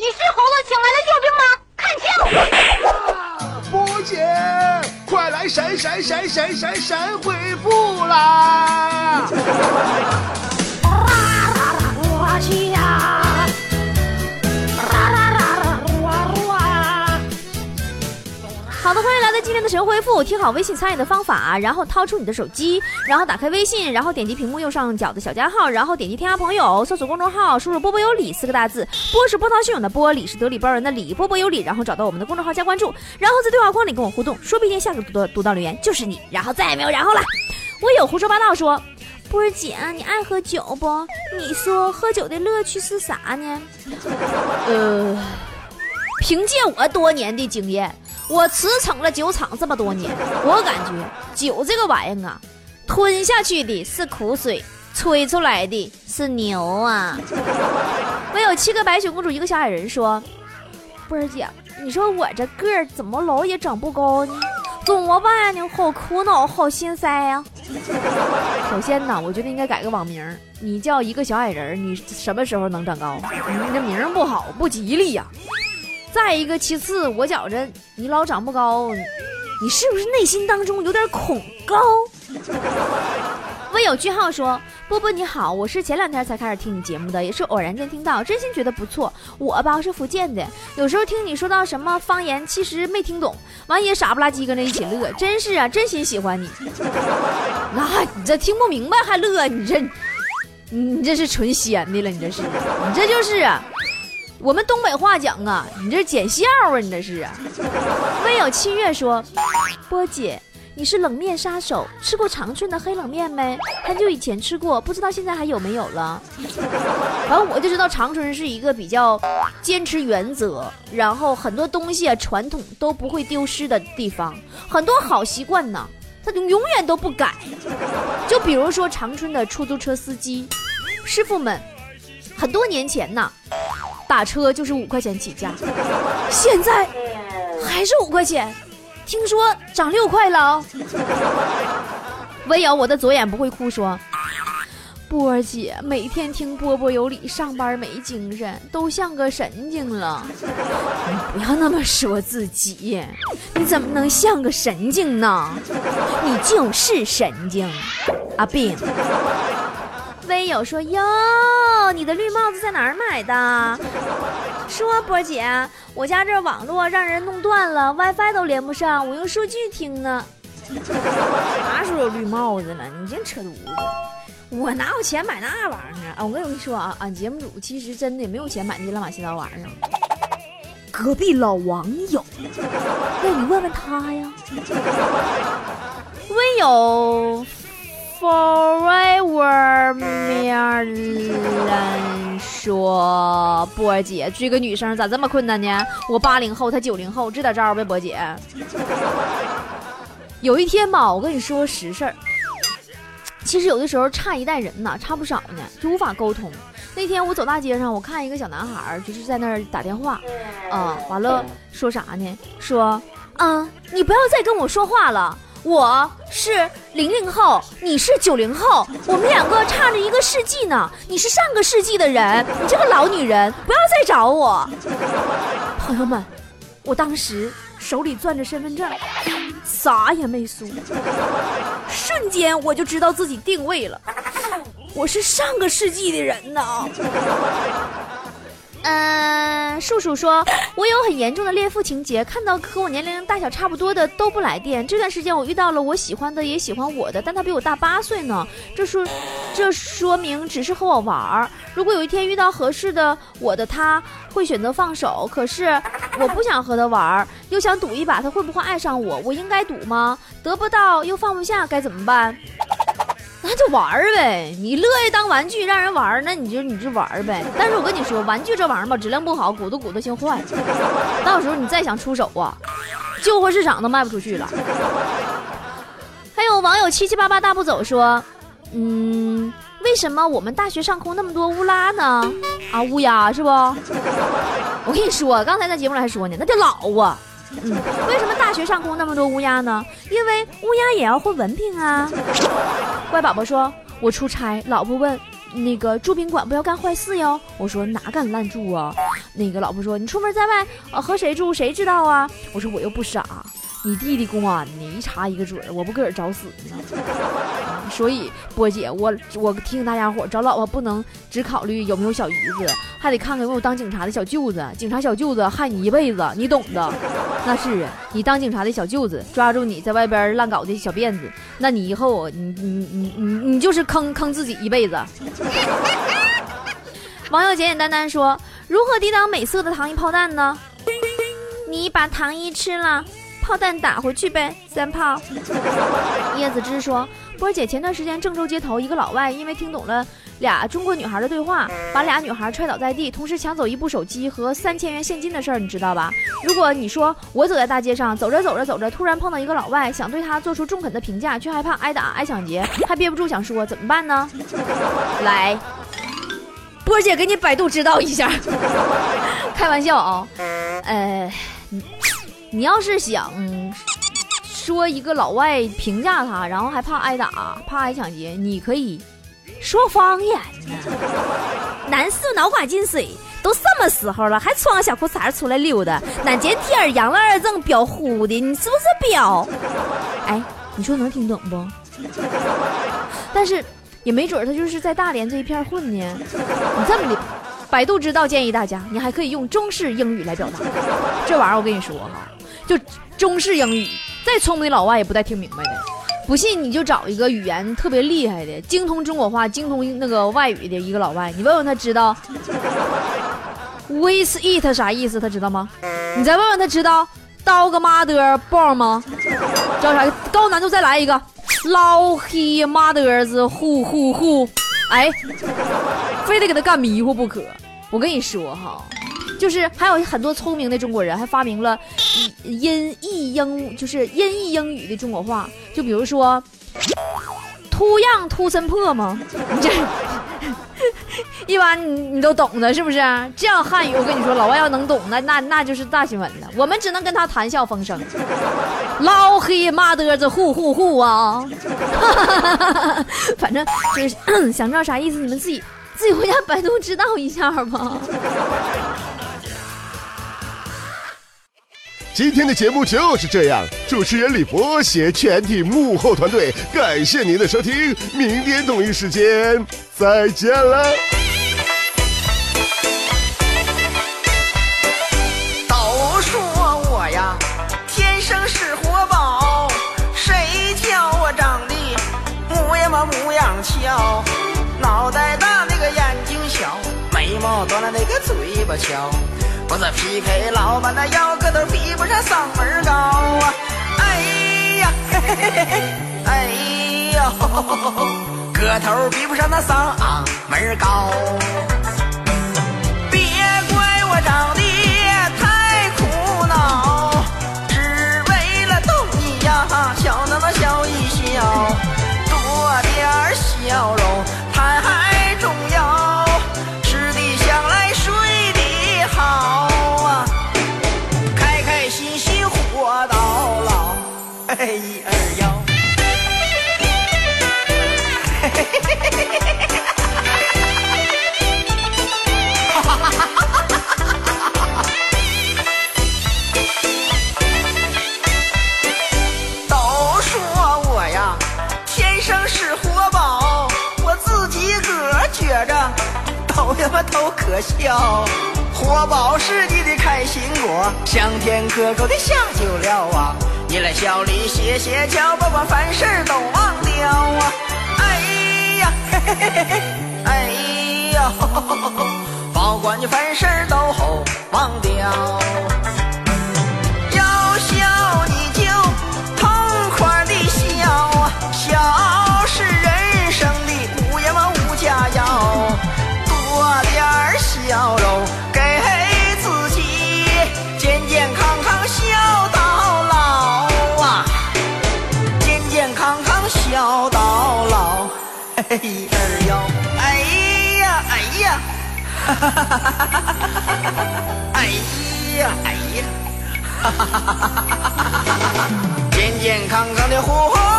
你是猴子请来的救兵吗？看清！波姐，快来闪闪闪闪闪闪恢复啦！好的，欢迎来到今天的神回复。听好微信参与的方法，然后掏出你的手机，然后打开微信，然后点击屏幕右上角的小加号，然后点击添加朋友，搜索公众号，输入“波波有理”四个大字。波是波涛汹涌的波，理是得理包人的理，波波有理，然后找到我们的公众号加关注，然后在对话框里跟我互动，说不定下个读到读到留言就是你，然后再也没有然后了。我有胡说八道说，波儿姐，你爱喝酒不？你说喝酒的乐趣是啥呢？呃，凭借我多年的经验。我驰骋了酒厂这么多年，我感觉酒这个玩意儿啊，吞下去的是苦水，吹出来的是牛啊！我有七个白雪公主，一个小矮人说：“波儿姐，你说我这个儿怎么老也长不高呢？怎么办呢？好苦恼，好心塞呀！”首先呢，我觉得应该改个网名，你叫一个小矮人，你什么时候能长高？你这名不好，不吉利呀。再一个，其次，我觉着你老长不高，你是不是内心当中有点恐高？微有句号说：“波波你好，我是前两天才开始听你节目的，也是偶然间听到，真心觉得不错。我吧是福建的，有时候听你说到什么方言，其实没听懂，完也傻不拉几跟着一起乐，真是啊，真心喜欢你。那你这听不明白还乐，你这，你这是纯闲的了，你这是，你这就是啊。”我们东北话讲啊，你这捡笑啊，你这是啊。微有七月说，波姐，你是冷面杀手，吃过长春的黑冷面没？很久以前吃过，不知道现在还有没有了。反正我就知道长春是一个比较坚持原则，然后很多东西啊传统都不会丢失的地方，很多好习惯呢，他就永远都不改。就比如说长春的出租车司机师傅们，很多年前呢。打车就是五块钱起价，现在还是五块钱，听说涨六块了。唯有我的左眼不会哭，说波儿姐每天听波波有理，上班没精神，都像个神经了。你不要那么说自己，你怎么能像个神经呢？你就是神经，阿病。微友说哟，你的绿帽子在哪儿买的？说波姐，我家这网络让人弄断了，WiFi 都连不上，我用数据听呢。啥时候有绿帽子了？你真扯犊子！我哪有钱买那玩意儿啊？我跟你说啊，俺节目组其实真的没有钱买那些乱七八糟玩意儿。隔壁老王有，那你问问他呀。微友。，for 人说：“波姐追个女生咋这么困难呢？我八零后，她九零后，支点招呗，波姐。有一天吧，我跟你说实事儿。其实有的时候差一代人呢，差不少呢，就无法沟通。那天我走大街上，我看一个小男孩，就是在那儿打电话，啊，完了说啥呢？说啊，你不要再跟我说话了。”我是零零后，你是九零后，我们两个差着一个世纪呢。你是上个世纪的人，你这个老女人，不要再找我。朋友们，我当时手里攥着身份证，啥也没说，瞬间我就知道自己定位了，我是上个世纪的人呢。嗯，叔叔说，我有很严重的恋父情节，看到和我年龄大小差不多的都不来电。这段时间我遇到了我喜欢的，也喜欢我的，但他比我大八岁呢。这说，这说明只是和我玩儿。如果有一天遇到合适的我的，他会选择放手。可是我不想和他玩儿，又想赌一把他会不会爱上我。我应该赌吗？得不到又放不下，该怎么办？那就玩儿呗，你乐意当玩具让人玩儿，那你就你就玩儿呗。但是我跟你说，玩具这玩意儿吧，质量不好，鼓捣鼓捣性坏，到时候你再想出手啊，旧货市场都卖不出去了。还有网友七七八八大步走说，嗯，为什么我们大学上空那么多乌拉呢？啊，乌鸦是不？我跟你说，刚才在节目里还说呢，那叫老啊。嗯，为什么大学上空那么多乌鸦呢？因为乌鸦也要混文凭啊。乖宝宝说：“我出差，老婆问，那个住宾馆不要干坏事哟。”我说：“哪敢乱住啊？那个老婆说：“你出门在外，呃，和谁住谁知道啊？”我说：“我又不傻，你弟弟公安呢，一查一个准，我不搁这找死呢。”所以波姐，我我提醒大家伙，找老婆不能只考虑有没有小姨子，还得看看有没有当警察的小舅子。警察小舅子害你一辈子，你懂的。那是啊，你当警察的小舅子抓住你在外边乱搞的小辫子，那你以后你你你你你就是坑坑自己一辈子。网友简简单单说：如何抵挡美色的糖衣炮弹呢？你把糖衣吃了，炮弹打回去呗，三炮。子之说：波姐，前段时间郑州街头一个老外因为听懂了俩中国女孩的对话，把俩女孩踹倒在地，同时抢走一部手机和三千元现金的事儿，你知道吧？如果你说我走在大街上，走着走着走着，突然碰到一个老外，想对他做出中肯的评价，却害怕挨打挨抢劫，还憋不住想说，怎么办呢？来。波姐给你百度指导一下，开玩笑啊，呃，你你要是想说一个老外评价他，然后还怕挨打、怕挨抢劫，你可以说方言呢。男士脑瓜进水，都什么时候了，还穿个小裤衩出来溜达？那今天养了二正彪呼的，你是不是彪？哎，你说能听懂不？但是。也没准他就是在大连这一片混呢。你这么的，百度知道建议大家，你还可以用中式英语来表达。这玩意儿我跟你说哈，就中式英语，再聪明的老外也不带听明白的。不信你就找一个语言特别厉害的，精通中国话、精通那个外语的一个老外，你问问他知道 with it 啥意思，他知道吗？你再问问他知道 dog mother born 吗？知道啥？高难度再来一个。老黑妈的子，呼呼呼！哎，非得给他干迷糊不可。我跟你说哈，就是还有很多聪明的中国人还发明了音译英，就是音译英语的中国话。就比如说，秃样秃森破吗？你这。一般你你都懂的，是不是？这样汉语，我跟你说，老外要能懂，那那那就是大新闻了。我们只能跟他谈笑风生。老黑妈的子，呼呼呼啊！反正就是 想知道啥意思，你们自己自己回家百度知道一下吧。今天的节目就是这样，主持人李博携全体幕后团队，感谢您的收听，明天同一时间再见了。翘，脑眉毛短了那个嘴巴翘，我这 PK 老板的腰个都比不上嗓门高啊！哎呀，嘿嘿嘿嘿，哎呦，个头比不上那嗓门高，都可笑，活宝是你的开心果，香甜可口的香酒料啊！你来笑里歇歇脚，把我烦事都忘掉啊！哎呀，嘿嘿嘿嘿，哎呀，保管你凡事都忘掉。哎呀，哎呀，健健康康的活。